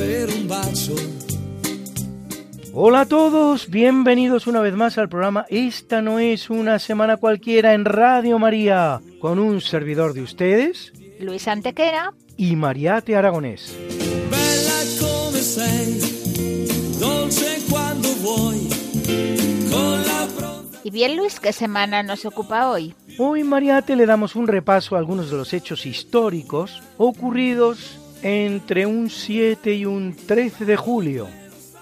un. Hola a todos, bienvenidos una vez más al programa Esta no es una semana cualquiera en Radio María, con un servidor de ustedes Luis Antequera. y Mariate Aragonés. Bella come sei, dolce quando vuoi, con la pronta Y bien, Luis, ¿qué semana nos ocupa hoy? Hoy Mariate le damos un repaso a algunos de los hechos históricos ocurridos entre un 7 y un 13 de julio.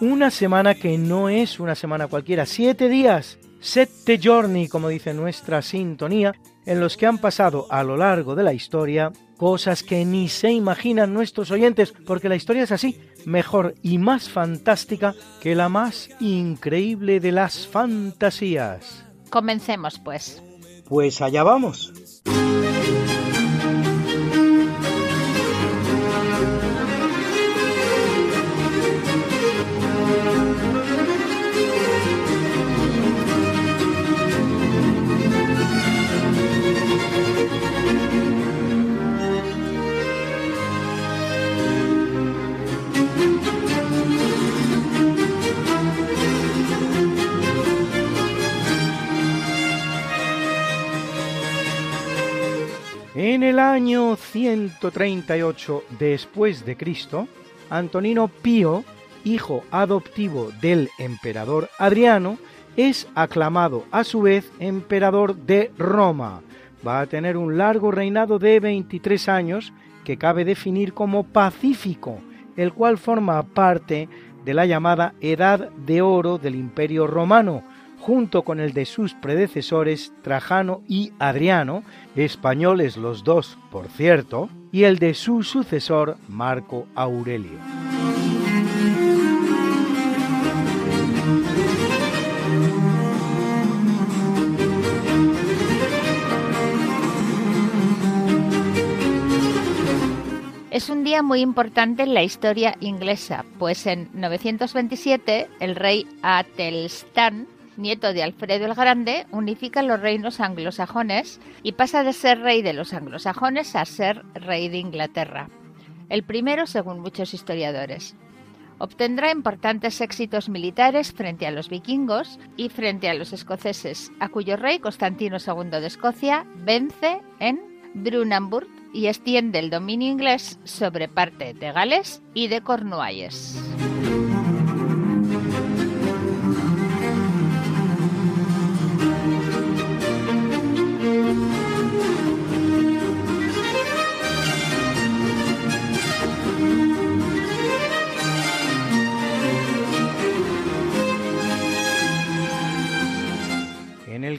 Una semana que no es una semana cualquiera, siete días, sette giorni, como dice nuestra sintonía, en los que han pasado a lo largo de la historia cosas que ni se imaginan nuestros oyentes, porque la historia es así, mejor y más fantástica que la más increíble de las fantasías. Comencemos, pues. Pues allá vamos. En el año 138 después de Cristo, Antonino Pío, hijo adoptivo del emperador Adriano, es aclamado a su vez emperador de Roma. Va a tener un largo reinado de 23 años que cabe definir como pacífico, el cual forma parte de la llamada Edad de Oro del Imperio Romano, junto con el de sus predecesores Trajano y Adriano, españoles los dos, por cierto, y el de su sucesor Marco Aurelio. Es un día muy importante en la historia inglesa, pues en 927 el rey Atelstan, nieto de Alfredo el Grande, unifica los reinos anglosajones y pasa de ser rey de los anglosajones a ser rey de Inglaterra. El primero, según muchos historiadores. Obtendrá importantes éxitos militares frente a los vikingos y frente a los escoceses, a cuyo rey Constantino II de Escocia vence en Brunanburg y extiende el dominio inglés sobre parte de Gales y de Cornualles.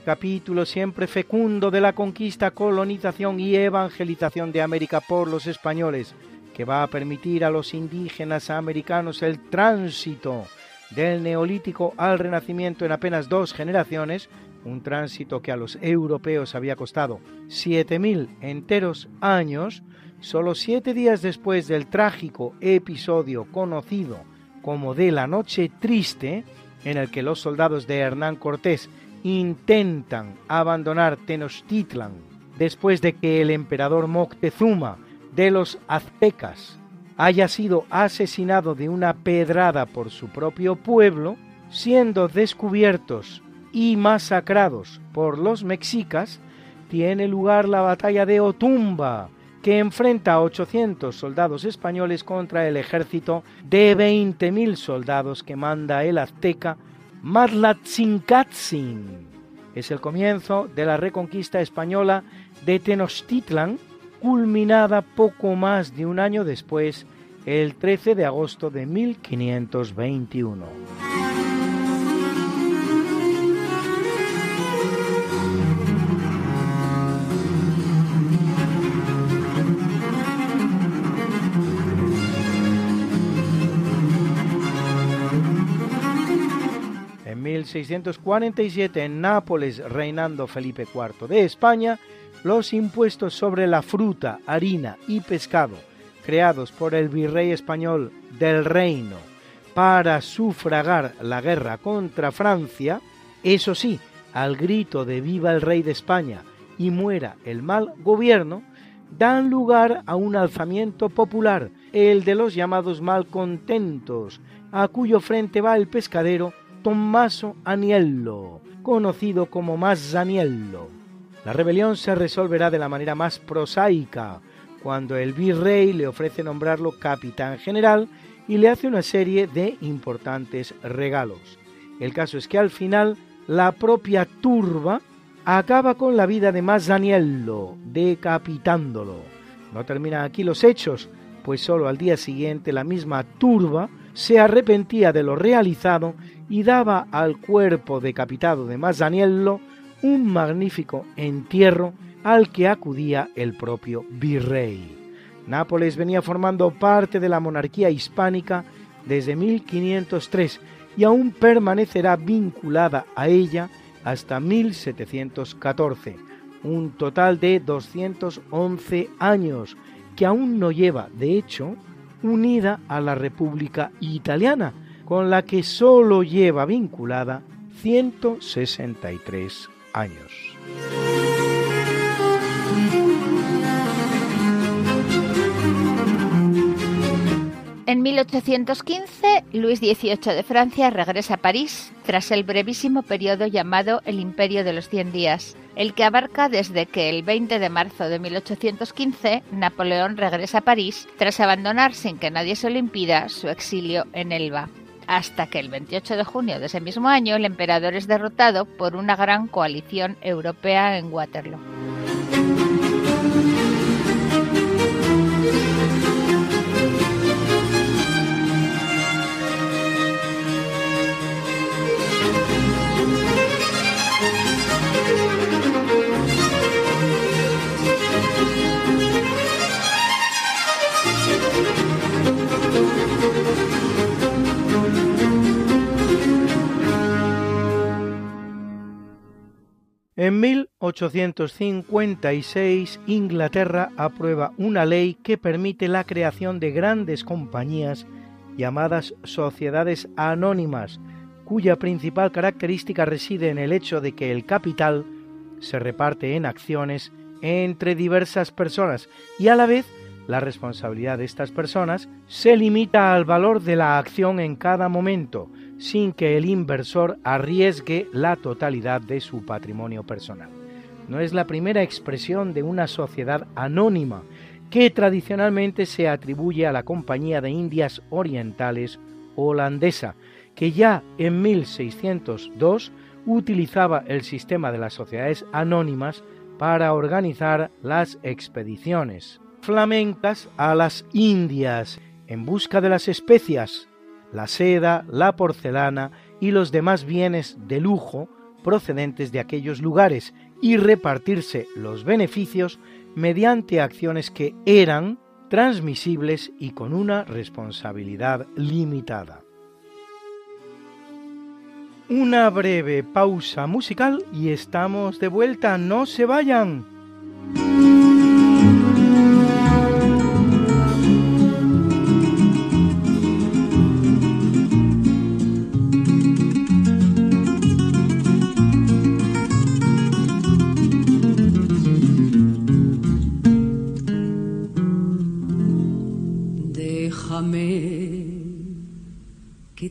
Capítulo siempre fecundo de la conquista, colonización y evangelización de América por los españoles, que va a permitir a los indígenas americanos el tránsito del neolítico al renacimiento en apenas dos generaciones, un tránsito que a los europeos había costado 7.000 enteros años, solo siete días después del trágico episodio conocido como de la Noche Triste, en el que los soldados de Hernán Cortés intentan abandonar Tenochtitlan después de que el emperador Moctezuma de los aztecas haya sido asesinado de una pedrada por su propio pueblo, siendo descubiertos y masacrados por los mexicas, tiene lugar la batalla de Otumba, que enfrenta a 800 soldados españoles contra el ejército de 20.000 soldados que manda el azteca Matlatzincatzin. Es el comienzo de la reconquista española de Tenochtitlan, culminada poco más de un año después, el 13 de agosto de 1521. 1647 en Nápoles, reinando Felipe IV de España, los impuestos sobre la fruta, harina y pescado creados por el virrey español del reino para sufragar la guerra contra Francia, eso sí, al grito de viva el rey de España y muera el mal gobierno, dan lugar a un alzamiento popular, el de los llamados malcontentos, a cuyo frente va el pescadero Tommaso Aniello, conocido como Mazzaniello. La rebelión se resolverá de la manera más prosaica, cuando el virrey le ofrece nombrarlo capitán general y le hace una serie de importantes regalos. El caso es que al final la propia turba acaba con la vida de Mazzaniello, decapitándolo. No terminan aquí los hechos, pues solo al día siguiente la misma turba se arrepentía de lo realizado y daba al cuerpo decapitado de Mazzaniello un magnífico entierro al que acudía el propio virrey. Nápoles venía formando parte de la monarquía hispánica desde 1503 y aún permanecerá vinculada a ella hasta 1714, un total de 211 años que aún no lleva, de hecho, unida a la República Italiana, con la que solo lleva vinculada 163 años. En 1815, Luis XVIII de Francia regresa a París tras el brevísimo periodo llamado el Imperio de los Cien Días, el que abarca desde que el 20 de marzo de 1815 Napoleón regresa a París tras abandonar sin que nadie se lo impida su exilio en Elba hasta que el 28 de junio de ese mismo año el emperador es derrotado por una gran coalición europea en Waterloo. En 1856 Inglaterra aprueba una ley que permite la creación de grandes compañías llamadas sociedades anónimas, cuya principal característica reside en el hecho de que el capital se reparte en acciones entre diversas personas y a la vez la responsabilidad de estas personas se limita al valor de la acción en cada momento, sin que el inversor arriesgue la totalidad de su patrimonio personal. No es la primera expresión de una sociedad anónima que tradicionalmente se atribuye a la Compañía de Indias Orientales holandesa, que ya en 1602 utilizaba el sistema de las sociedades anónimas para organizar las expediciones flamencas a las Indias en busca de las especias, la seda, la porcelana y los demás bienes de lujo procedentes de aquellos lugares y repartirse los beneficios mediante acciones que eran transmisibles y con una responsabilidad limitada. Una breve pausa musical y estamos de vuelta, no se vayan.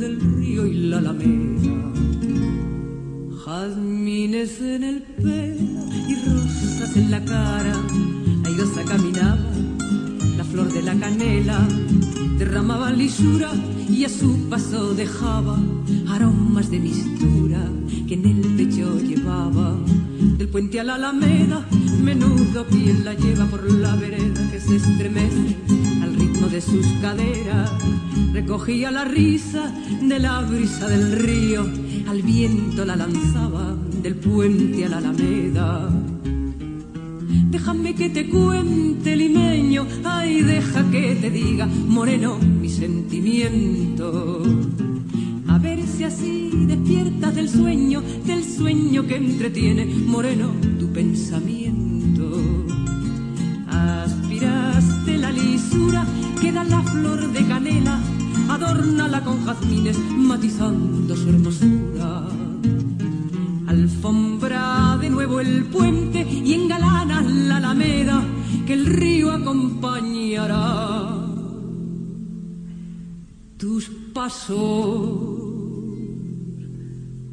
del río y la alameda. Jazmines en el pelo y rosas en la cara, airosa caminaba la flor de la canela, derramaba lisura y a su paso dejaba aromas de mistura que en el pecho llevaba. Del puente a la alameda, menudo piel la lleva por la vereda que se estremece de sus caderas. Recogía la risa de la brisa del río, al viento la lanzaba del puente a la alameda. Déjame que te cuente, limeño, ay, deja que te diga, moreno, mi sentimiento. A ver si así despiertas del sueño, del sueño que entretiene, moreno, tu pensamiento. Aspiraste la lisura que da la flor de canela, adórnala con jazmines, matizando su hermosura alfombra de nuevo el puente y engalana la alameda que el río acompañará. Tus pasos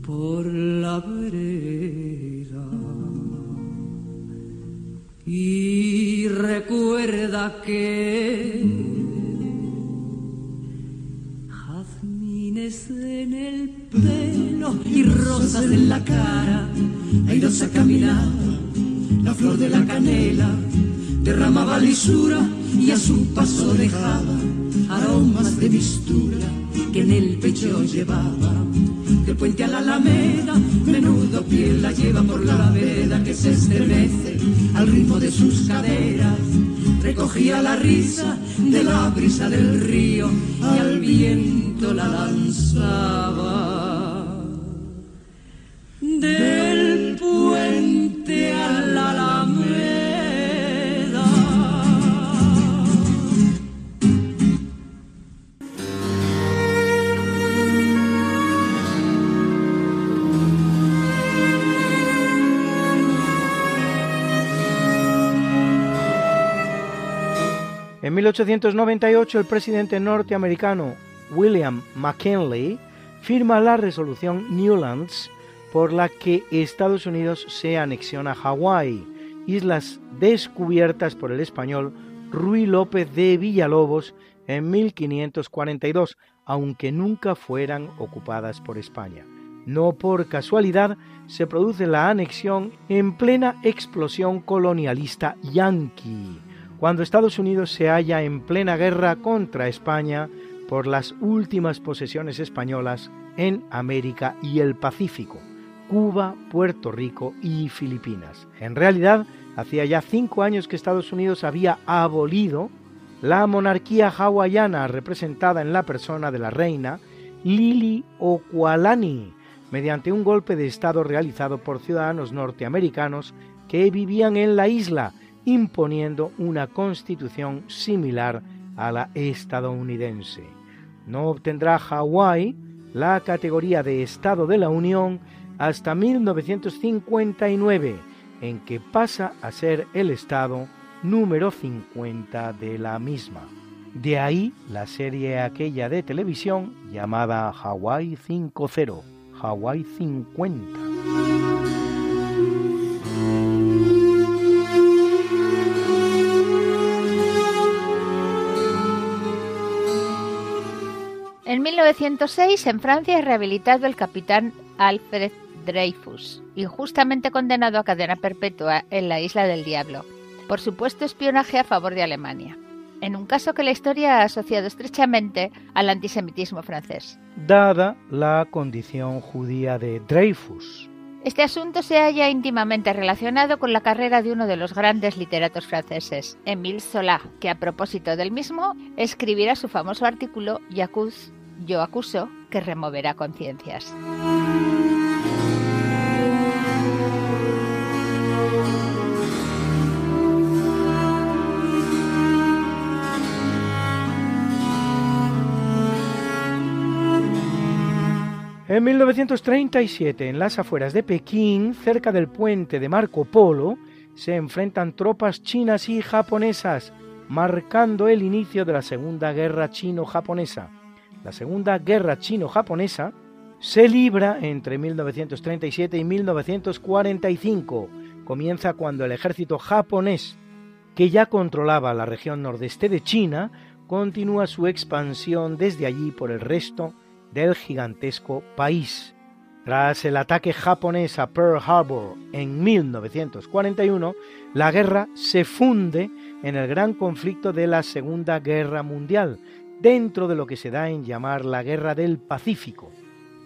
por la vereda. Y recuerda que en el pelo y rosas en la cara. Airosa caminaba, la flor de la canela derramaba lisura y a su paso dejaba aromas de mistura que en el pecho llevaba. Del puente a la alameda, menudo piel la lleva por la vereda que se estremece al ritmo de sus caderas recogía la risa de la brisa del río y al viento la lanzaba. Del puente a la. En 1898 el presidente norteamericano William McKinley firma la resolución Newlands por la que Estados Unidos se anexiona Hawái, islas descubiertas por el español Ruy López de Villalobos en 1542, aunque nunca fueran ocupadas por España. No por casualidad se produce la anexión en plena explosión colonialista yanqui cuando Estados Unidos se halla en plena guerra contra España por las últimas posesiones españolas en América y el Pacífico, Cuba, Puerto Rico y Filipinas. En realidad, hacía ya cinco años que Estados Unidos había abolido la monarquía hawaiana representada en la persona de la reina Lili Okualani, mediante un golpe de Estado realizado por ciudadanos norteamericanos que vivían en la isla imponiendo una constitución similar a la estadounidense. No obtendrá Hawái la categoría de Estado de la Unión hasta 1959, en que pasa a ser el Estado número 50 de la misma. De ahí la serie aquella de televisión llamada Hawái 5.0, Hawái 50. 1906, en Francia, es rehabilitado el capitán Alfred Dreyfus, injustamente condenado a cadena perpetua en la Isla del Diablo, por supuesto espionaje a favor de Alemania, en un caso que la historia ha asociado estrechamente al antisemitismo francés. Dada la condición judía de Dreyfus. Este asunto se halla íntimamente relacionado con la carrera de uno de los grandes literatos franceses, Émile Zola, que a propósito del mismo escribirá su famoso artículo Jacques yo acuso que removerá conciencias. En 1937, en las afueras de Pekín, cerca del puente de Marco Polo, se enfrentan tropas chinas y japonesas, marcando el inicio de la Segunda Guerra Chino-Japonesa la Segunda Guerra Chino-Japonesa se libra entre 1937 y 1945. Comienza cuando el ejército japonés, que ya controlaba la región nordeste de China, continúa su expansión desde allí por el resto del gigantesco país. Tras el ataque japonés a Pearl Harbor en 1941, la guerra se funde en el gran conflicto de la Segunda Guerra Mundial, dentro de lo que se da en llamar la Guerra del Pacífico.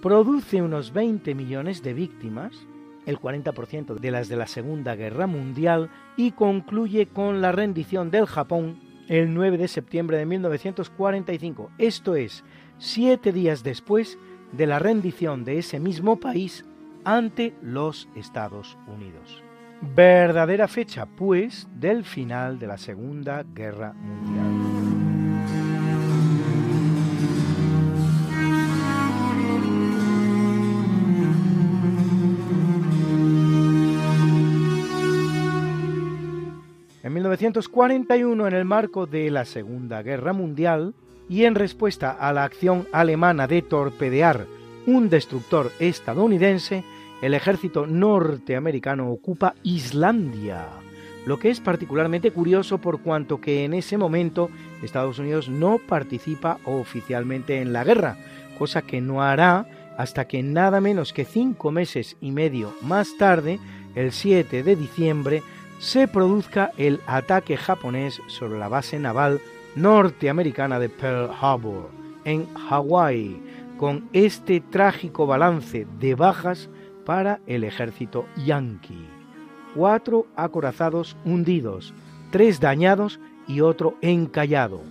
Produce unos 20 millones de víctimas, el 40% de las de la Segunda Guerra Mundial, y concluye con la rendición del Japón el 9 de septiembre de 1945, esto es, siete días después de la rendición de ese mismo país ante los Estados Unidos. Verdadera fecha, pues, del final de la Segunda Guerra Mundial. 1941, en el marco de la Segunda Guerra Mundial, y en respuesta a la acción alemana de torpedear un destructor estadounidense, el ejército norteamericano ocupa Islandia, lo que es particularmente curioso por cuanto que en ese momento Estados Unidos no participa oficialmente en la guerra, cosa que no hará hasta que nada menos que cinco meses y medio más tarde, el 7 de diciembre, se produzca el ataque japonés sobre la base naval norteamericana de Pearl Harbor, en Hawái, con este trágico balance de bajas para el ejército yanqui. Cuatro acorazados hundidos, tres dañados y otro encallado,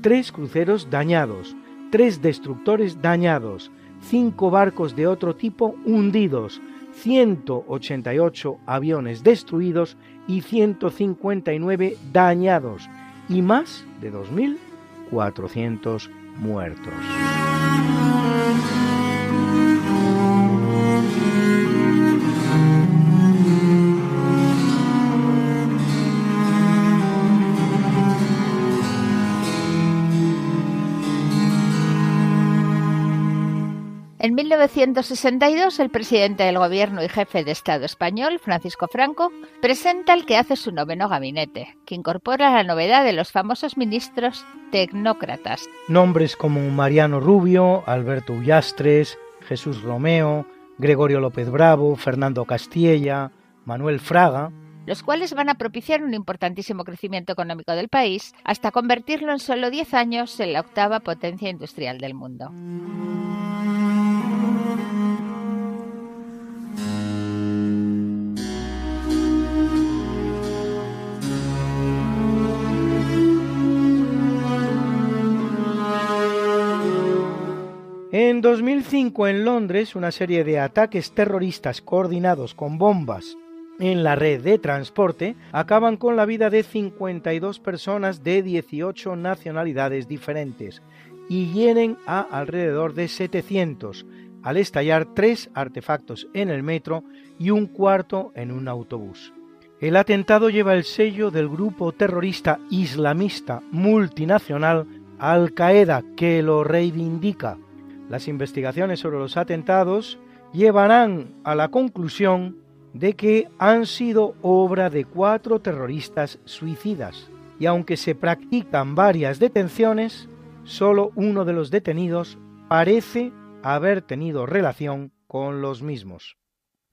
tres cruceros dañados, tres destructores dañados, cinco barcos de otro tipo hundidos, 188 aviones destruidos y 159 dañados, y más de 2.400 muertos. En 1962, el presidente del gobierno y jefe de Estado español, Francisco Franco, presenta el que hace su noveno gabinete, que incorpora la novedad de los famosos ministros tecnócratas. Nombres como Mariano Rubio, Alberto Ullastres, Jesús Romeo, Gregorio López Bravo, Fernando Castilla, Manuel Fraga, los cuales van a propiciar un importantísimo crecimiento económico del país hasta convertirlo en solo 10 años en la octava potencia industrial del mundo. En 2005 en Londres, una serie de ataques terroristas coordinados con bombas en la red de transporte acaban con la vida de 52 personas de 18 nacionalidades diferentes y hieren a alrededor de 700 al estallar tres artefactos en el metro y un cuarto en un autobús. El atentado lleva el sello del grupo terrorista islamista multinacional Al Qaeda que lo reivindica las investigaciones sobre los atentados llevarán a la conclusión de que han sido obra de cuatro terroristas suicidas y aunque se practican varias detenciones, solo uno de los detenidos parece haber tenido relación con los mismos.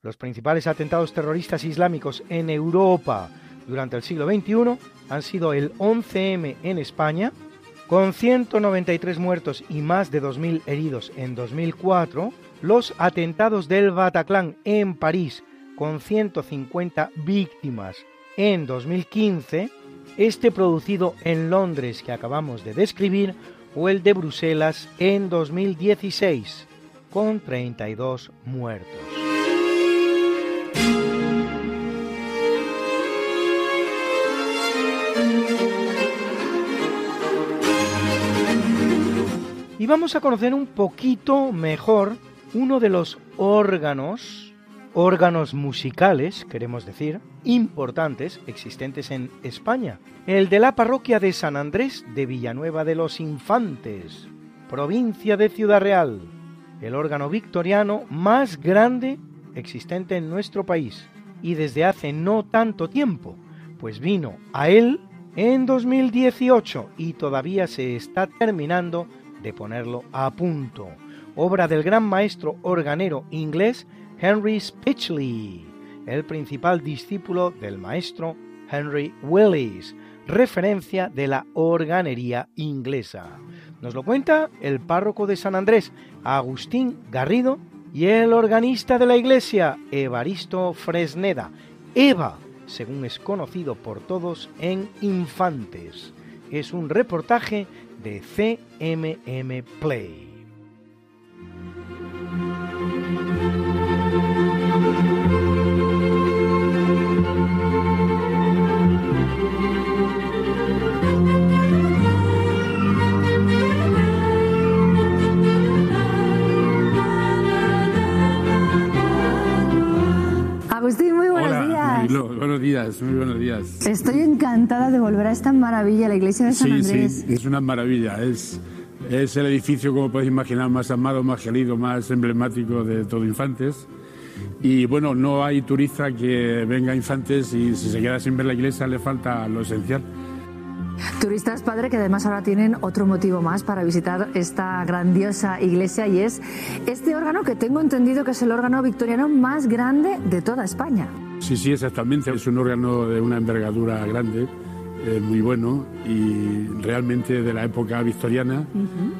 Los principales atentados terroristas islámicos en Europa durante el siglo XXI han sido el 11M en España, con 193 muertos y más de 2.000 heridos en 2004, los atentados del Bataclan en París, con 150 víctimas en 2015, este producido en Londres que acabamos de describir, o el de Bruselas en 2016, con 32 muertos. Y vamos a conocer un poquito mejor uno de los órganos, órganos musicales, queremos decir, importantes existentes en España, el de la parroquia de San Andrés de Villanueva de los Infantes, provincia de Ciudad Real, el órgano victoriano más grande existente en nuestro país. Y desde hace no tanto tiempo, pues vino a él en 2018 y todavía se está terminando de ponerlo a punto. Obra del gran maestro organero inglés Henry Spitchley, el principal discípulo del maestro Henry Willis, referencia de la organería inglesa. Nos lo cuenta el párroco de San Andrés, Agustín Garrido, y el organista de la iglesia, Evaristo Fresneda. Eva, según es conocido por todos en Infantes. Es un reportaje de CMM Play. Días, muy buenos días. Estoy encantada de volver a esta maravilla, la iglesia de San Andrés. Sí, es una maravilla. Es, es el edificio, como podéis imaginar, más amado, más querido, más emblemático de todo Infantes. Y bueno, no hay turista que venga a Infantes y si se queda sin ver la iglesia le falta lo esencial. Turistas, padre, que además ahora tienen otro motivo más para visitar esta grandiosa iglesia y es este órgano que tengo entendido que es el órgano victoriano más grande de toda España. Sí, sí, exactamente. Es un órgano de una envergadura grande, eh, muy bueno y realmente de la época victoriana.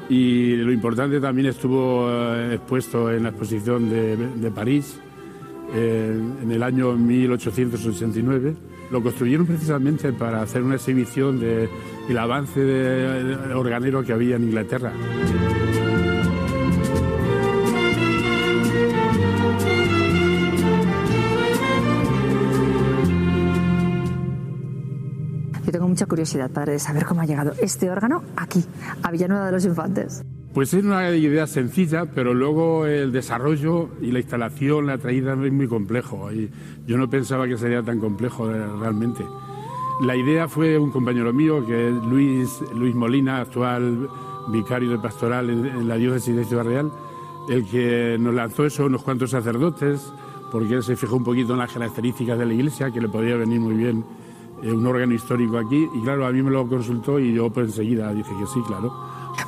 Y lo importante también estuvo eh, expuesto en la exposición de, París eh, en el año 1889. Lo construyeron precisamente para hacer una exhibición del avance de organero que había en Inglaterra. Mucha curiosidad, padre, de saber cómo ha llegado este órgano aquí, a Villanueva de los Infantes. Pues es una idea sencilla, pero luego el desarrollo y la instalación, la traída es muy complejo. Y yo no pensaba que sería tan complejo eh, realmente. La idea fue un compañero mío, que es Luis, Luis Molina, actual vicario de pastoral en, la diócesis de Ciudad Real, el que nos lanzó eso unos cuantos sacerdotes, porque él se fijó un poquito en las características de la iglesia, que le podía venir muy bien un órgano histórico aquí y claro, a mí me lo consultó y yo pues enseguida dije que sí, claro.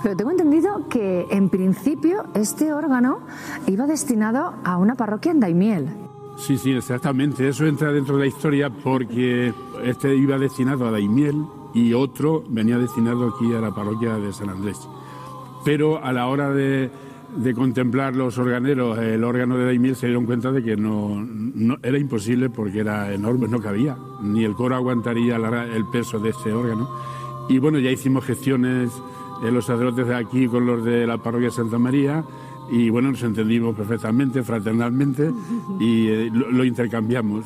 Pero tengo entendido que en principio este órgano iba destinado a una parroquia en Daimiel. Sí, sí, exactamente. Eso entra dentro de la historia porque este iba destinado a Daimiel y otro venía destinado aquí a la parroquia de San Andrés. Pero a la hora de, de contemplar los organeros, el órgano de Daimiel se dieron cuenta de que no, era imposible porque era enorme, no cabía, ni el coro aguantaría el peso de este órgano. Y bueno, ya hicimos gestiones en los sacerdotes de aquí con los de la parroquia Santa María y bueno, nos entendimos perfectamente, fraternalmente y eh, lo intercambiamos.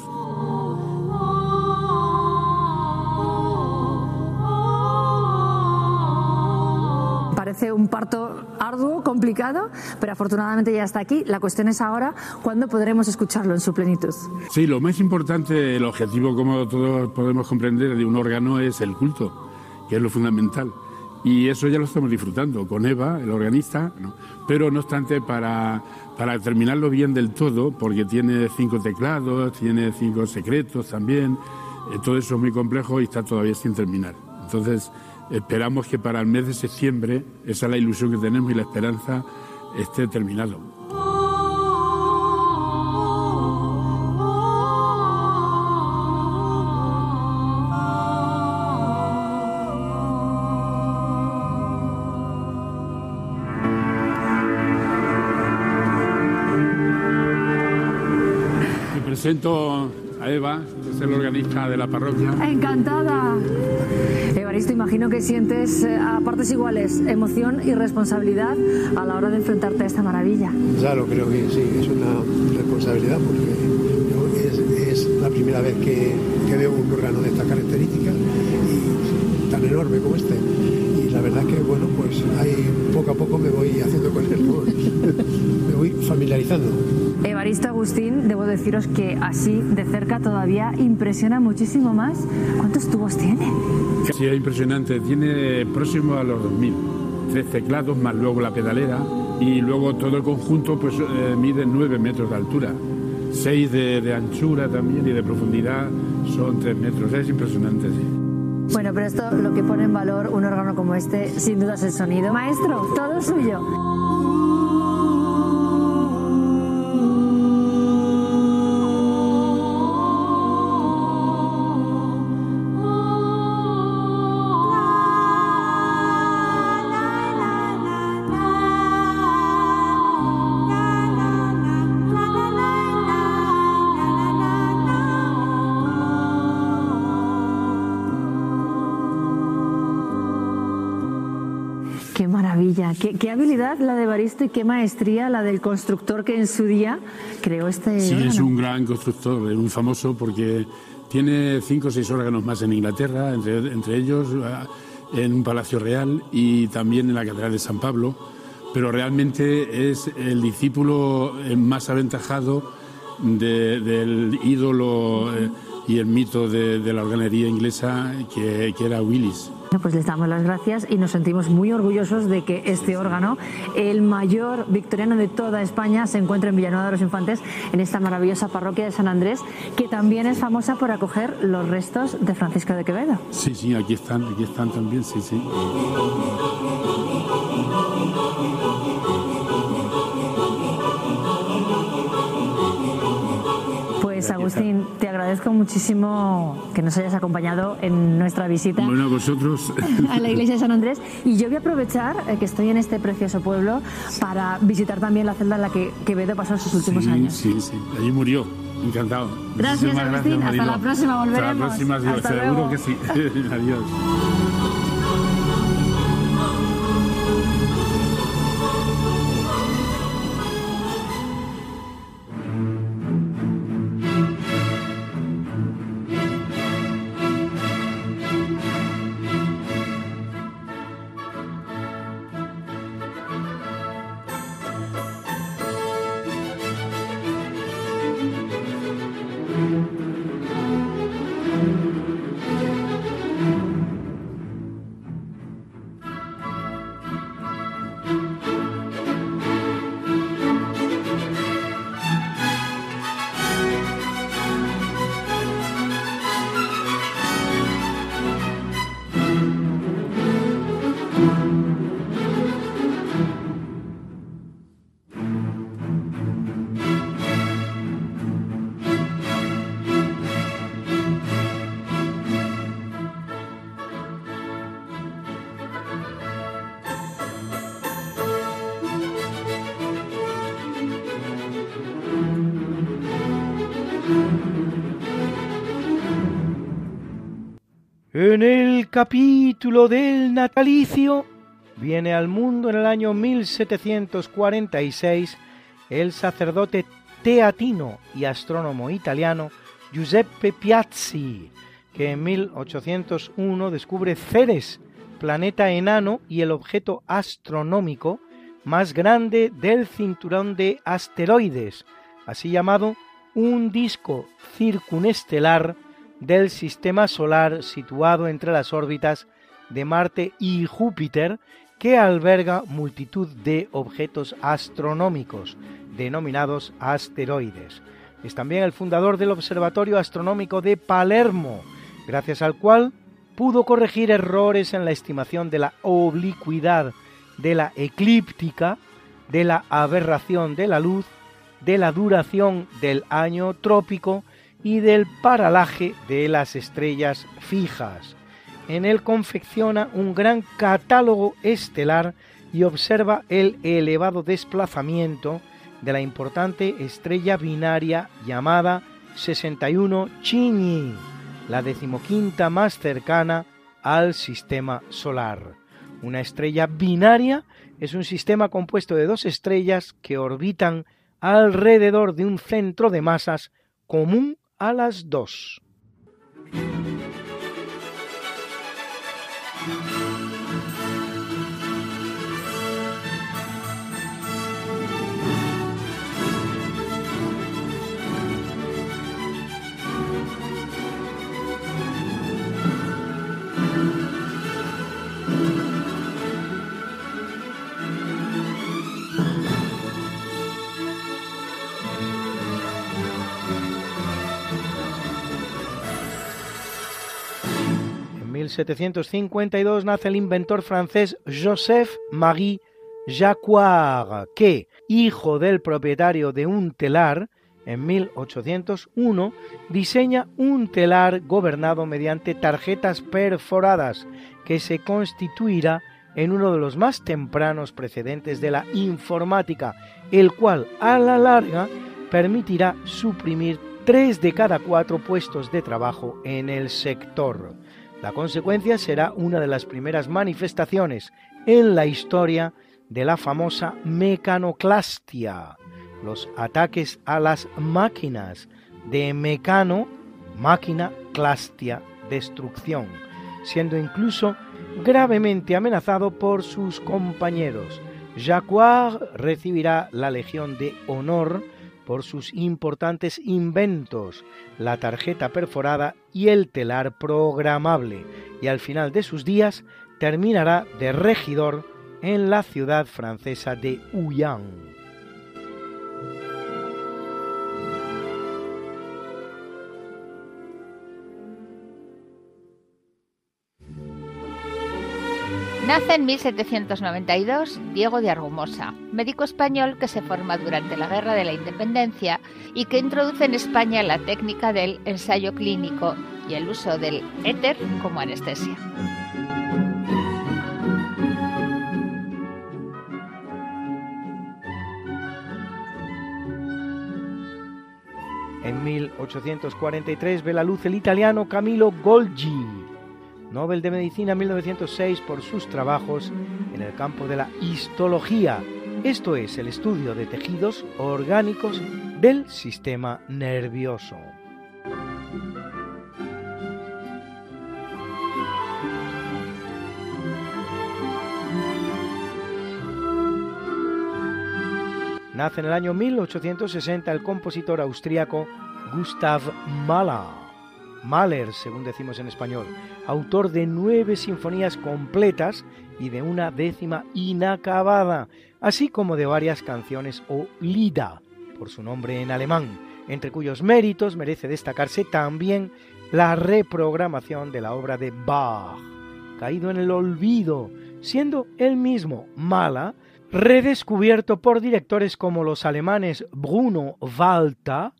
Un parto arduo, complicado, pero afortunadamente ya está aquí. La cuestión es ahora cuándo podremos escucharlo en su plenitud. Sí, lo más importante, el objetivo, como todos podemos comprender, de un órgano es el culto, que es lo fundamental. Y eso ya lo estamos disfrutando con Eva, el organista, pero no obstante, para, para terminarlo bien del todo, porque tiene cinco teclados, tiene cinco secretos también, eh, todo eso es muy complejo y está todavía sin terminar. Entonces, Esperamos que para el mes de septiembre, esa es la ilusión que tenemos y la esperanza, esté terminado. Presento Eva, que es el organista de la parroquia. Encantada. Evaristo, imagino que sientes eh, a partes iguales emoción y responsabilidad a la hora de enfrentarte a esta maravilla. Ya lo creo que sí, es una responsabilidad porque es, la primera vez que, veo un órgano de esta característica y tan enorme como este. Y la verdad que, bueno, pues ahí poco a poco me voy haciendo con él, me voy familiarizando. Evaristo Agustín, debo deciros que así de cerca todavía impresiona muchísimo más. ¿Cuántos tubos tiene? Sí, es impresionante. Tiene próximo a los 2000. Tres teclados, más luego la pedalera. Y luego todo el conjunto pues eh, mide 9 metros de altura. 6 de, de, anchura también y de profundidad son 3 metros. Es impresionante, sí. Bueno, pero esto lo que pone en valor un órgano como este, sin duda es el sonido. Maestro, todo suyo. Baristo y qué maestría la del constructor que en su día creó este Sí, es órgano. un gran constructor, es un famoso porque tiene cinco o seis órganos más en Inglaterra, entre, entre ellos eh, en un palacio real y también en la Catedral de San Pablo, pero realmente es el discípulo eh, más aventajado de- del ídolo eh, y el mito de, de la organería inglesa que, que era Willis. Pues les damos las gracias y nos sentimos muy orgullosos de que este órgano, el mayor victoriano de toda España, se encuentre en Villanueva de los Infantes, en esta maravillosa parroquia de San Andrés, que también es famosa por acoger los restos de Francisco de Quevedo. Sí, sí, aquí están, aquí están también, sí, sí. Agustín, te agradezco muchísimo que nos hayas acompañado en nuestra visita. Bueno, vosotros. a la iglesia de San Andrés y yo voy a aprovechar eh, que estoy en este precioso pueblo para visitar también la celda en la que Quevedo pasó sus últimos sí, años. Sí, sí, allí murió. Encantado. Gracias, Muchísimas Agustín. Hasta la próxima, Hasta la volveremos. próxima, Hasta seguro luego. que sí. Adiós. En el capítulo del natalicio viene al mundo en el año 1746 el sacerdote teatino y astrónomo italiano Giuseppe Piazzi, que en 1801 descubre Ceres, planeta enano y el objeto astronómico más grande del cinturón de asteroides, así llamado un disco circunestelar del sistema solar situado entre las órbitas de Marte y Júpiter que alberga multitud de objetos astronómicos denominados asteroides. Es también el fundador del Observatorio Astronómico de Palermo, gracias al cual pudo corregir errores en la estimación de la oblicuidad de la eclíptica, de la aberración de la luz, de la duración del año trópico y del paralaje de las estrellas fijas. En él confecciona un gran catálogo estelar y observa el elevado desplazamiento de la importante estrella binaria llamada 61 Cygni, la decimoquinta más cercana al sistema solar. Una estrella binaria es un sistema compuesto de dos estrellas que orbitan alrededor de un centro de masas común a las dos. 1752 nace el inventor francés Joseph Marie Jacquard, que, hijo del propietario de un telar, en 1801 diseña un telar gobernado mediante tarjetas perforadas que se constituirá en uno de los más tempranos precedentes de la informática, el cual a la larga permitirá suprimir tres de cada cuatro puestos de trabajo en el sector. La consecuencia será una de las primeras manifestaciones en la historia de la famosa mecanoclastia, los ataques a las máquinas de mecano, máquina, clastia, destrucción, siendo incluso gravemente amenazado por sus compañeros. Jacquard recibirá la Legión de Honor por sus importantes inventos, la tarjeta perforada y el telar programable, y al final de sus días terminará de regidor en la ciudad francesa de Huyang. Nace en 1792 Diego de Argumosa, médico español que se forma durante la Guerra de la Independencia y que introduce en España la técnica del ensayo clínico y el uso del éter como anestesia. En 1843 ve la luz el italiano Camilo Golgi, Nobel de Medicina 1906 por sus trabajos en el campo de la histología, esto es el estudio de tejidos orgánicos del sistema nervioso. Nace en el año 1860 el compositor austríaco Gustav Mahler Mahler, según decimos en español, autor de nueve sinfonías completas y de una décima inacabada, así como de varias canciones o Lida, por su nombre en alemán, entre cuyos méritos merece destacarse también la reprogramación de la obra de Bach, caído en el olvido, siendo él mismo Mala redescubierto por directores como los alemanes Bruno Walter,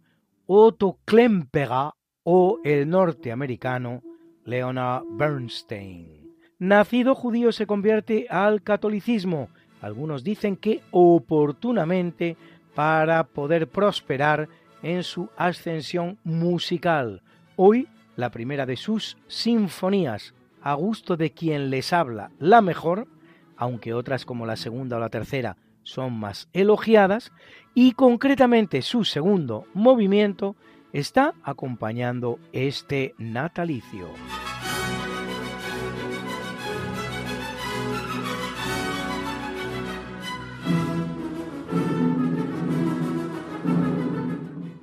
Otto Klemperer o el norteamericano Leonard Bernstein. Nacido judío se convierte al catolicismo, algunos dicen que oportunamente para poder prosperar en su ascensión musical. Hoy la primera de sus sinfonías, a gusto de quien les habla, la mejor, aunque otras como la segunda o la tercera son más elogiadas, y concretamente su segundo movimiento está acompañando este natalicio.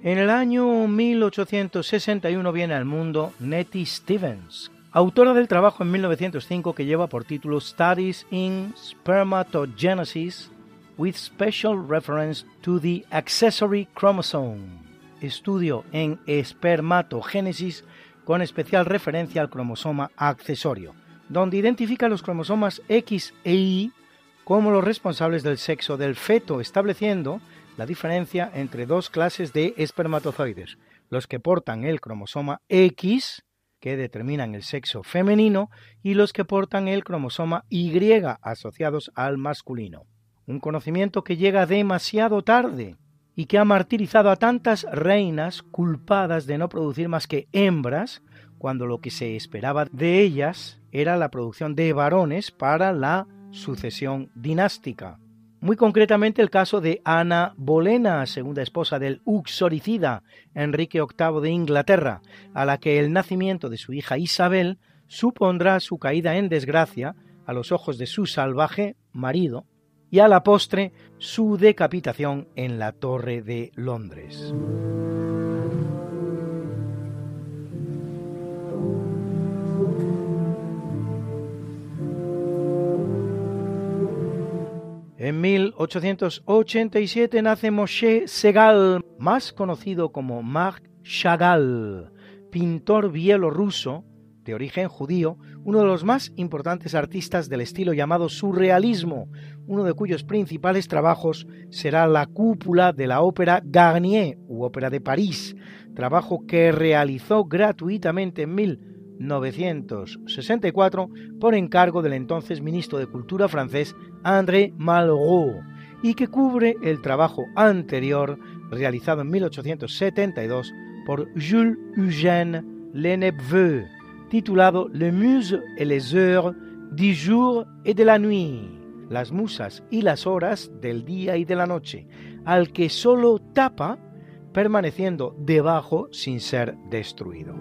En el año 1861 viene al mundo Nettie Stevens, autora del trabajo en 1905 que lleva por título Studies in Spermatogenesis with Special Reference to the Accessory Chromosome estudio en espermatogénesis con especial referencia al cromosoma accesorio, donde identifica los cromosomas X e Y como los responsables del sexo del feto, estableciendo la diferencia entre dos clases de espermatozoides, los que portan el cromosoma X, que determinan el sexo femenino, y los que portan el cromosoma Y asociados al masculino. Un conocimiento que llega demasiado tarde, y que ha martirizado a tantas reinas culpadas de no producir más que hembras, cuando lo que se esperaba de ellas era la producción de varones para la sucesión dinástica. Muy concretamente el caso de Ana Bolena, segunda esposa del uxoricida Enrique VIII de Inglaterra, a la que el nacimiento de su hija Isabel supondrá su caída en desgracia a los ojos de su salvaje marido, y a la postre su decapitación en la Torre de Londres. En 1887 nace Moshe Segal, más conocido como Marc Chagall, pintor bielorruso de origen judío, uno de los más importantes artistas del estilo llamado surrealismo, uno de cuyos principales trabajos será la cúpula de la ópera Garnier u Ópera de París, trabajo que realizó gratuitamente en 1964 por encargo del entonces ministro de Cultura francés André Malraux y que cubre el trabajo anterior realizado en 1872 por Jules Eugène Lenepveu, titulado Le Muse et les heures du jour et de la nuit, las musas y las horas del día y de la noche, al que solo tapa permaneciendo debajo sin ser destruido.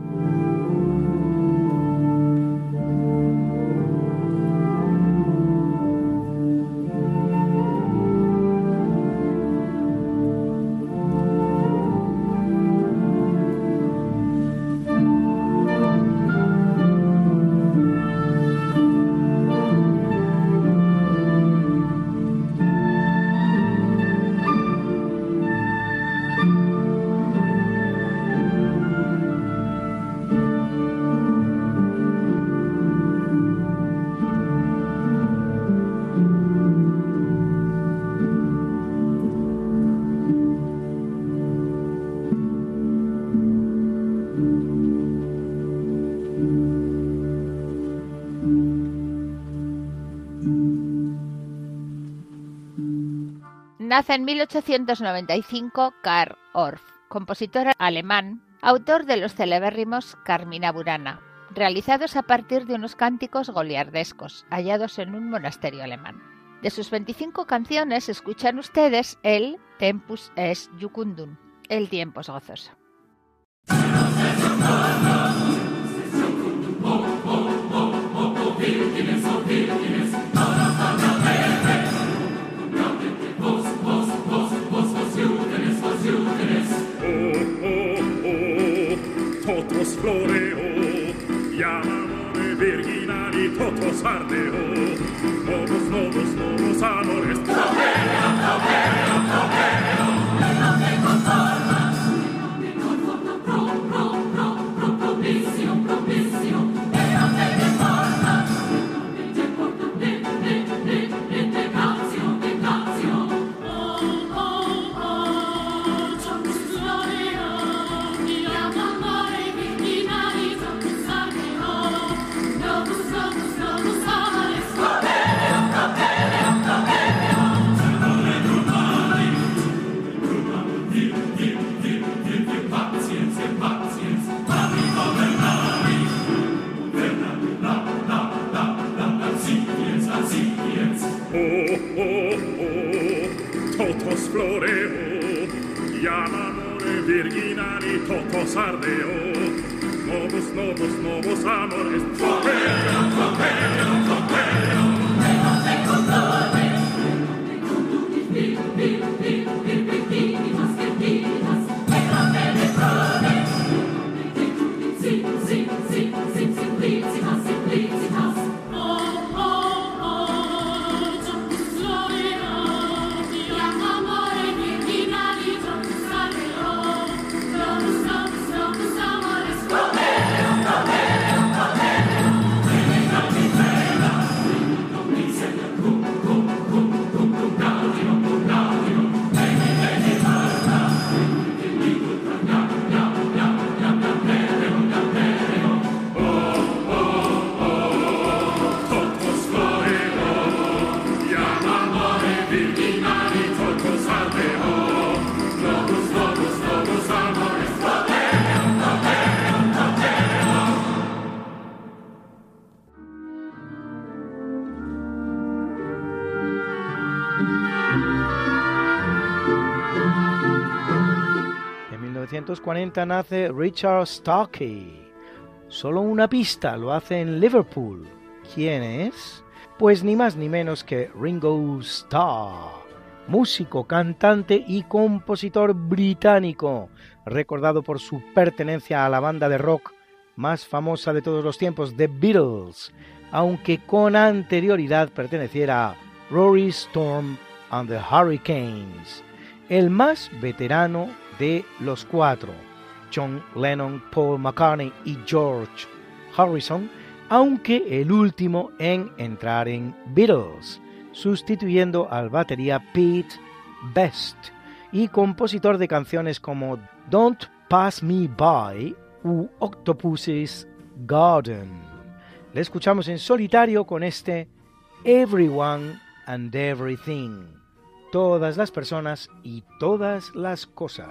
1895 Karl Orff, compositor alemán, autor de los celebérrimos Carmina Burana, realizados a partir de unos cánticos goliardescos hallados en un monasterio alemán. De sus 25 canciones escuchan ustedes el Tempus es Jucundum, el tiempo es gozoso. otros ardeos, nuevos, nuevos, amores. ¡Tropea, tropea, tropea! 1940 nace Richard Starkey. Solo una pista lo hace en Liverpool. ¿Quién es? Pues ni más ni menos que Ringo Starr, músico, cantante y compositor británico, recordado por su pertenencia a la banda de rock más famosa de todos los tiempos, The Beatles, aunque con anterioridad perteneciera a Rory Storm and the Hurricanes, el más veterano de los cuatro, John Lennon, Paul McCartney y George Harrison, aunque el último en entrar en Beatles, sustituyendo al batería Pete Best y compositor de canciones como Don't Pass Me By u Octopus's Garden. Le escuchamos en solitario con este Everyone and Everything, todas las personas y todas las cosas.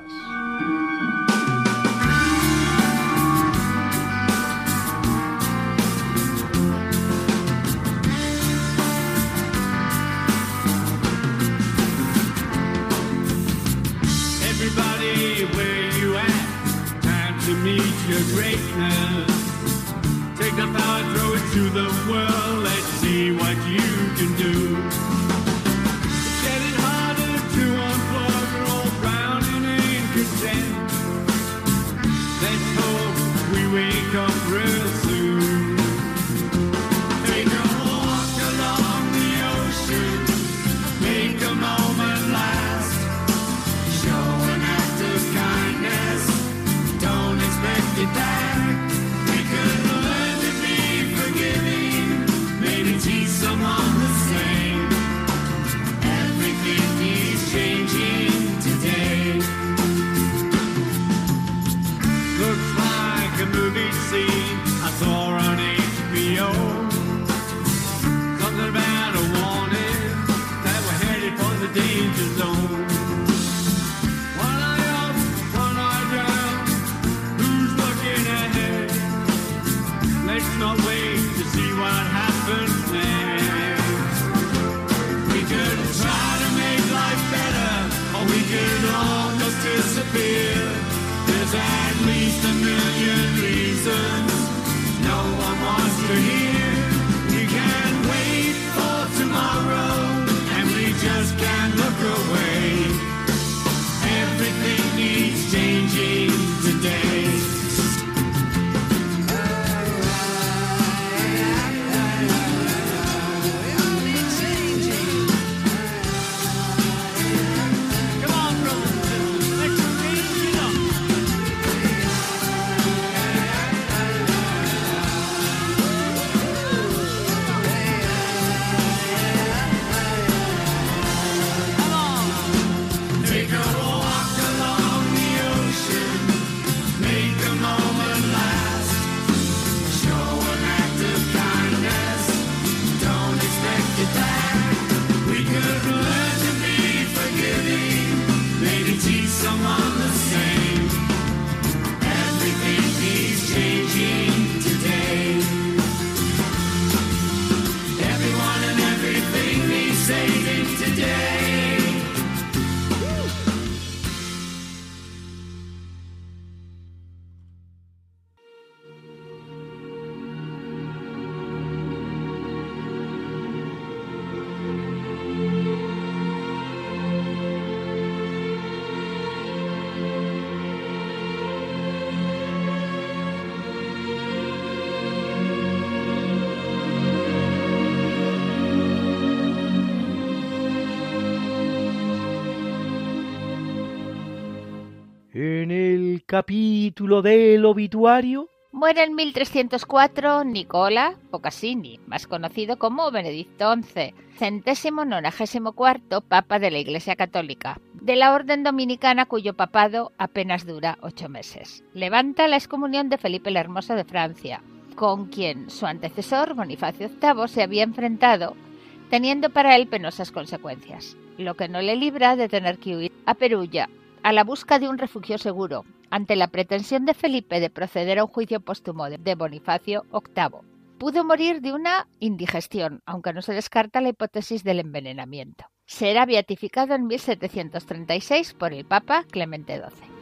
Everybody, where you at? Time to meet your greatness. Take the power, throw it to the world. Let's see what you can do. Capítulo del obituario, Muere en 1304 Nicola Bocassini, más conocido como Benedicto XI, centésimo nonagésimo cuarto Papa de la Iglesia Católica, de la Orden Dominicana cuyo papado apenas dura ocho meses. Levanta la excomunión de Felipe el Hermoso de Francia, con quien su antecesor Bonifacio VIII se había enfrentado, teniendo para él penosas consecuencias, lo que no le libra de tener que huir a Perulla a la busca de un refugio seguro, ante la pretensión de Felipe de proceder a un juicio póstumo de Bonifacio VIII. Pudo morir de una indigestión, aunque no se descarta la hipótesis del envenenamiento. Será beatificado en 1736 por el Papa Clemente XII.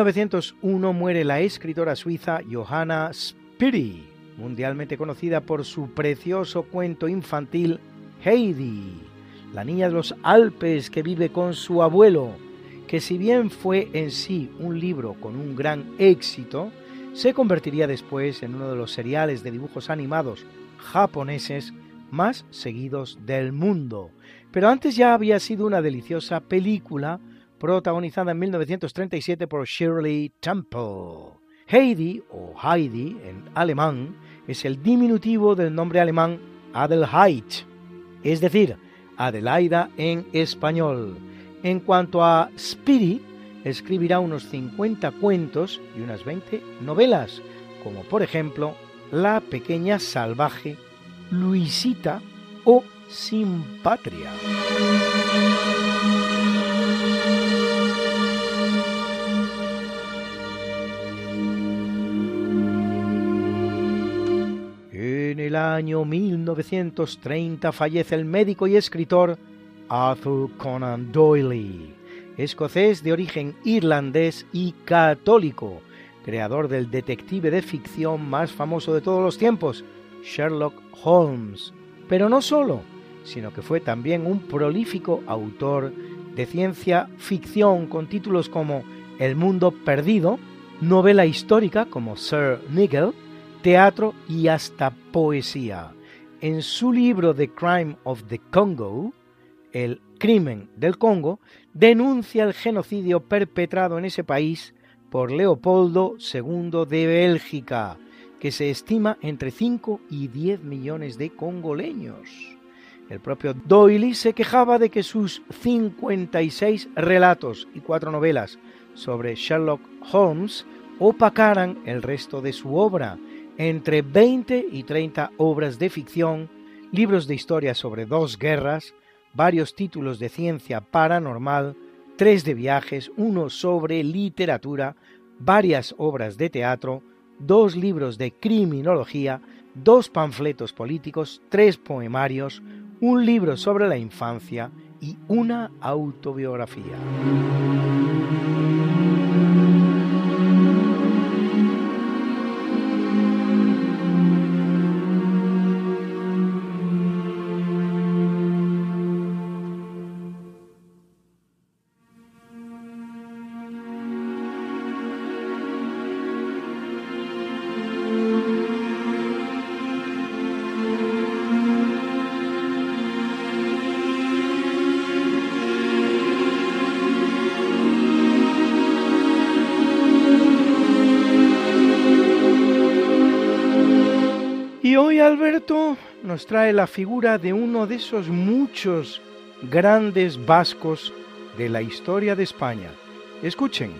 1901 muere la escritora suiza Johanna Spiri, mundialmente conocida por su precioso cuento infantil Heidi, la niña de los Alpes que vive con su abuelo, que si bien fue en sí un libro con un gran éxito, se convertiría después en uno de los seriales de dibujos animados japoneses más seguidos del mundo. Pero antes ya había sido una deliciosa película protagonizada en 1937 por Shirley Temple. Heidi o Heidi en alemán es el diminutivo del nombre alemán Adelheid, es decir, Adelaida en español. En cuanto a Spiri, escribirá unos 50 cuentos y unas 20 novelas, como por ejemplo La pequeña salvaje, Luisita o Sin patria. Año 1930 fallece el médico y escritor Arthur Conan Doyle, escocés de origen irlandés y católico, creador del detective de ficción más famoso de todos los tiempos, Sherlock Holmes. Pero no solo, sino que fue también un prolífico autor de ciencia ficción con títulos como El mundo perdido, novela histórica como Sir Nigel, teatro y hasta poesía. En su libro The Crime of the Congo, El crimen del Congo, denuncia el genocidio perpetrado en ese país por Leopoldo II de Bélgica, que se estima entre 5 y 10 millones de congoleños. El propio Doyle se quejaba de que sus 56 relatos y cuatro novelas sobre Sherlock Holmes opacaran el resto de su obra, entre 20 y 30 obras de ficción, libros de historia sobre dos guerras, varios títulos de ciencia paranormal, tres de viajes, uno sobre literatura, varias obras de teatro, dos libros de criminología, dos panfletos políticos, tres poemarios, un libro sobre la infancia y una autobiografía. Nos trae la figura de uno de esos muchos grandes vascos de la historia de España. Escuchen.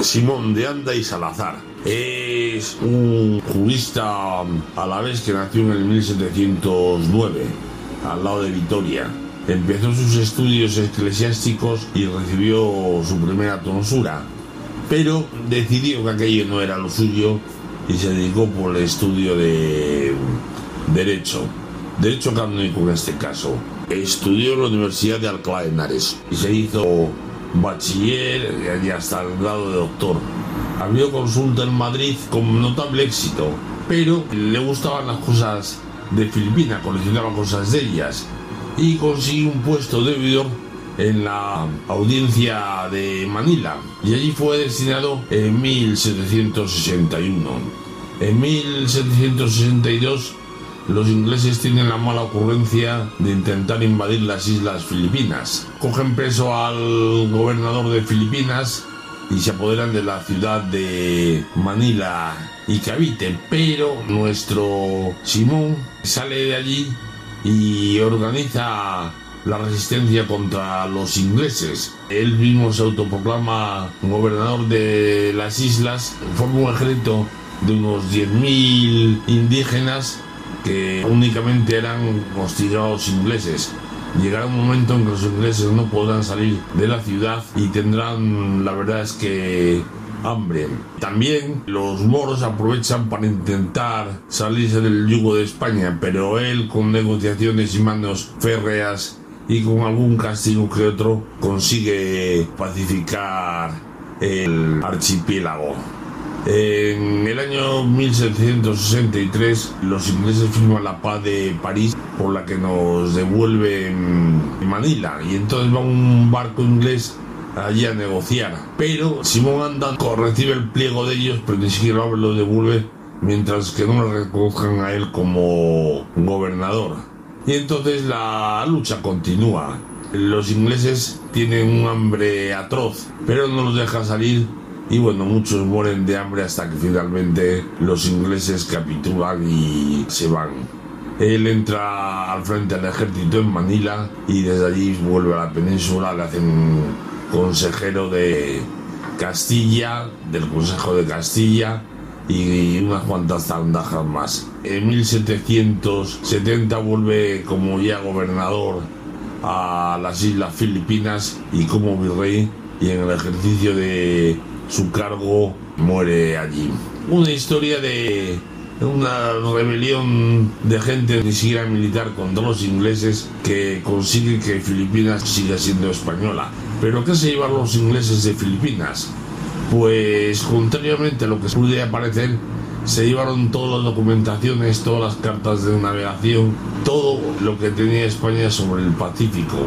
Simón de Anda y Salazar es un jurista a la vez que nació en el 1709, al lado de Vitoria. Empezó sus estudios eclesiásticos y recibió su primera tonsura, pero decidió que aquello no era lo suyo y se dedicó por el estudio de Derecho, Derecho Canónico en este caso. Estudió en la Universidad de Alcalá de Henares y se hizo bachiller y hasta el grado de doctor. Abrió consulta en Madrid con notable éxito, pero le gustaban las cosas de Filipinas, coleccionaba cosas de ellas y consiguió un puesto de oidor en la audiencia de Manila y allí fue destinado en 1761. En 1762 los ingleses tienen la mala ocurrencia de intentar invadir las islas Filipinas. Cogen preso al gobernador de Filipinas y se apoderan de la ciudad de Manila y Cavite, pero nuestro Simón sale de allí y organiza la resistencia contra los ingleses. Él mismo se autoproclama gobernador de las islas, forma un ejército de unos 10.000 indígenas que únicamente eran hostigados ingleses. Llegará un momento en que los ingleses no podrán salir de la ciudad y tendrán, la verdad es que, hambre. También los moros aprovechan para intentar salirse del yugo de España, pero él con negociaciones y manos férreas y con algún castigo que otro consigue pacificar el archipiélago. En el año 1763 los ingleses firman la paz de París por la que nos devuelven Manila y entonces va un barco inglés allí a negociar. Pero Simón Anda recibe el pliego de ellos pero ni siquiera lo devuelve mientras que no le reconozcan a él como gobernador. Y entonces la lucha continúa. Los ingleses tienen un hambre atroz, pero no los dejan salir y bueno, muchos mueren de hambre hasta que finalmente los ingleses capitulan y se van. Él entra al frente del ejército en Manila y desde allí vuelve a la península, le hacen consejero de Castilla, del Consejo de Castilla y unas cuantas zandajas más. En 1770 vuelve como ya gobernador a las Islas Filipinas y como virrey y en el ejercicio de su cargo muere allí. Una historia de una rebelión de gente ni siquiera militar contra los ingleses que consigue que Filipinas siga siendo española. Pero ¿qué se llevan los ingleses de Filipinas? Pues contrariamente a lo que puede aparecer, se llevaron todas las documentaciones, todas las cartas de navegación, todo lo que tenía España sobre el Pacífico,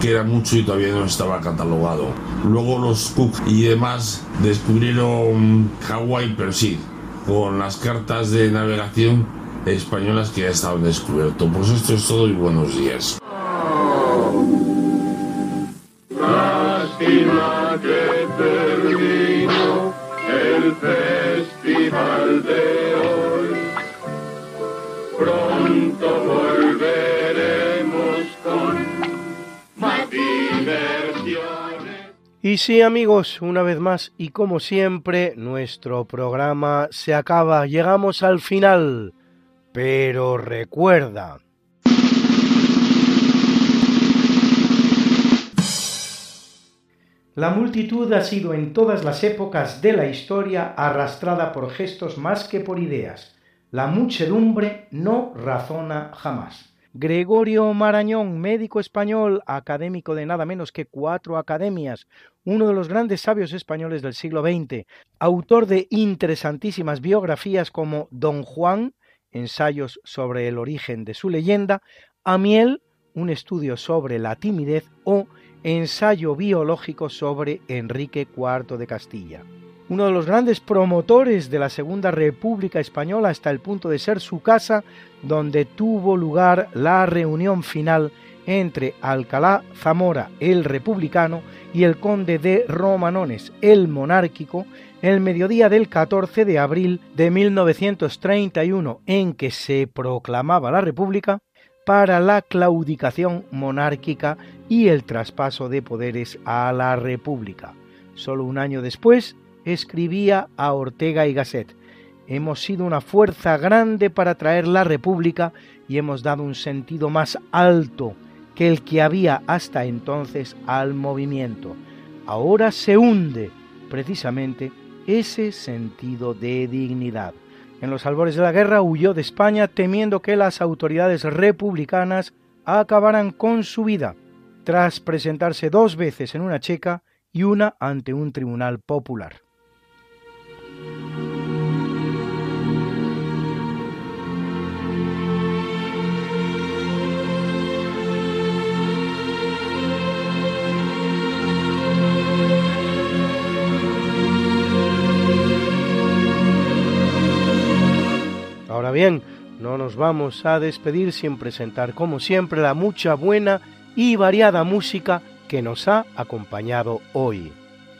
que era mucho y todavía no estaba catalogado. Luego los Cook y demás descubrieron Hawái, pero sí, con las cartas de navegación españolas que ya estaban descubiertas. Pues esto es todo y buenos días. Y sí amigos, una vez más y como siempre, nuestro programa se acaba, llegamos al final. Pero recuerda, La multitud ha sido en todas las épocas de la historia arrastrada por gestos más que por ideas. La muchedumbre no razona jamás. Gregorio Marañón, médico español, académico de nada menos que cuatro academias, uno de los grandes sabios españoles del siglo XX, autor de interesantísimas biografías como Don Juan, ensayos sobre el origen de su leyenda, Amiel, un estudio sobre la timidez o ensayo biológico sobre Enrique IV de Castilla. Uno de los grandes promotores de la Segunda República Española hasta el punto de ser su casa donde tuvo lugar la reunión final entre Alcalá Zamora, el republicano, y el conde de Romanones, el monárquico, el mediodía del 14 de abril de 1931, en que se proclamaba la República, para la claudicación monárquica y el traspaso de poderes a la República. Solo un año después escribía a Ortega y Gasset, hemos sido una fuerza grande para traer la República y hemos dado un sentido más alto que el que había hasta entonces al movimiento. Ahora se hunde precisamente ese sentido de dignidad. En los albores de la guerra huyó de España temiendo que las autoridades republicanas acabaran con su vida, tras presentarse dos veces en una checa y una ante un tribunal popular. Ahora bien, no nos vamos a despedir sin presentar como siempre la mucha buena y variada música que nos ha acompañado hoy.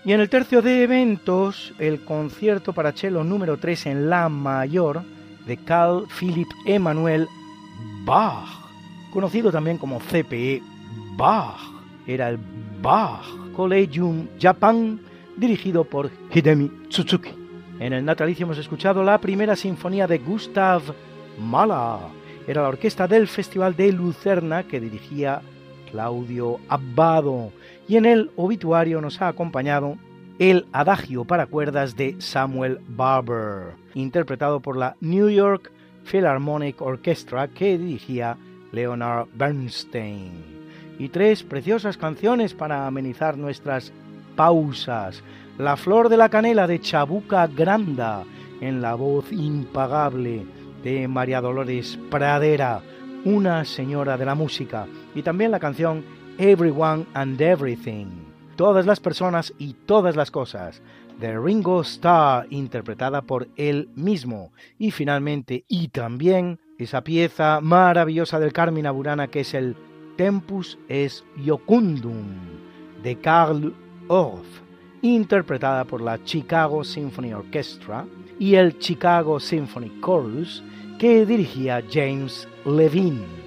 Y en el tercio de eventos, el concierto para cello número 3 en La Mayor de Carl Philipp Emanuel Bach, conocido también como CPE Bach. Era el Bach Collegium Japan, dirigido por Hidemi Tsuzuki. En el natalicio hemos escuchado la primera sinfonía de Gustav Mahler. Era la orquesta del Festival de Lucerna que dirigía Claudio Abbado. Y en el obituario nos ha acompañado el Adagio para cuerdas de Samuel Barber, interpretado por la New York Philharmonic Orchestra que dirigía Leonard Bernstein. Y tres preciosas canciones para amenizar nuestras pausas, la flor de la canela de Chabuca Granda, en la voz impagable de María Dolores Pradera, una señora de la música, y también la canción Everyone and Everything, todas las personas y todas las cosas, de Ringo Starr, interpretada por él mismo, y finalmente, y también, esa pieza maravillosa del Carmina Burana que es el Tempus es Iocundum, de Carl Orff, interpretada por la Chicago Symphony Orchestra y el Chicago Symphony Chorus que dirigía James Levine.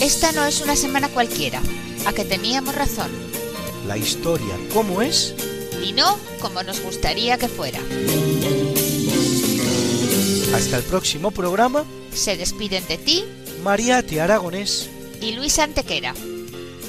Esta no es una semana cualquiera, a que teníamos razón. La historia, ¿cómo es? Y no como nos gustaría que fuera. Hasta el próximo programa. Se despiden de ti, Mariate Aragonés y Luis Antequera.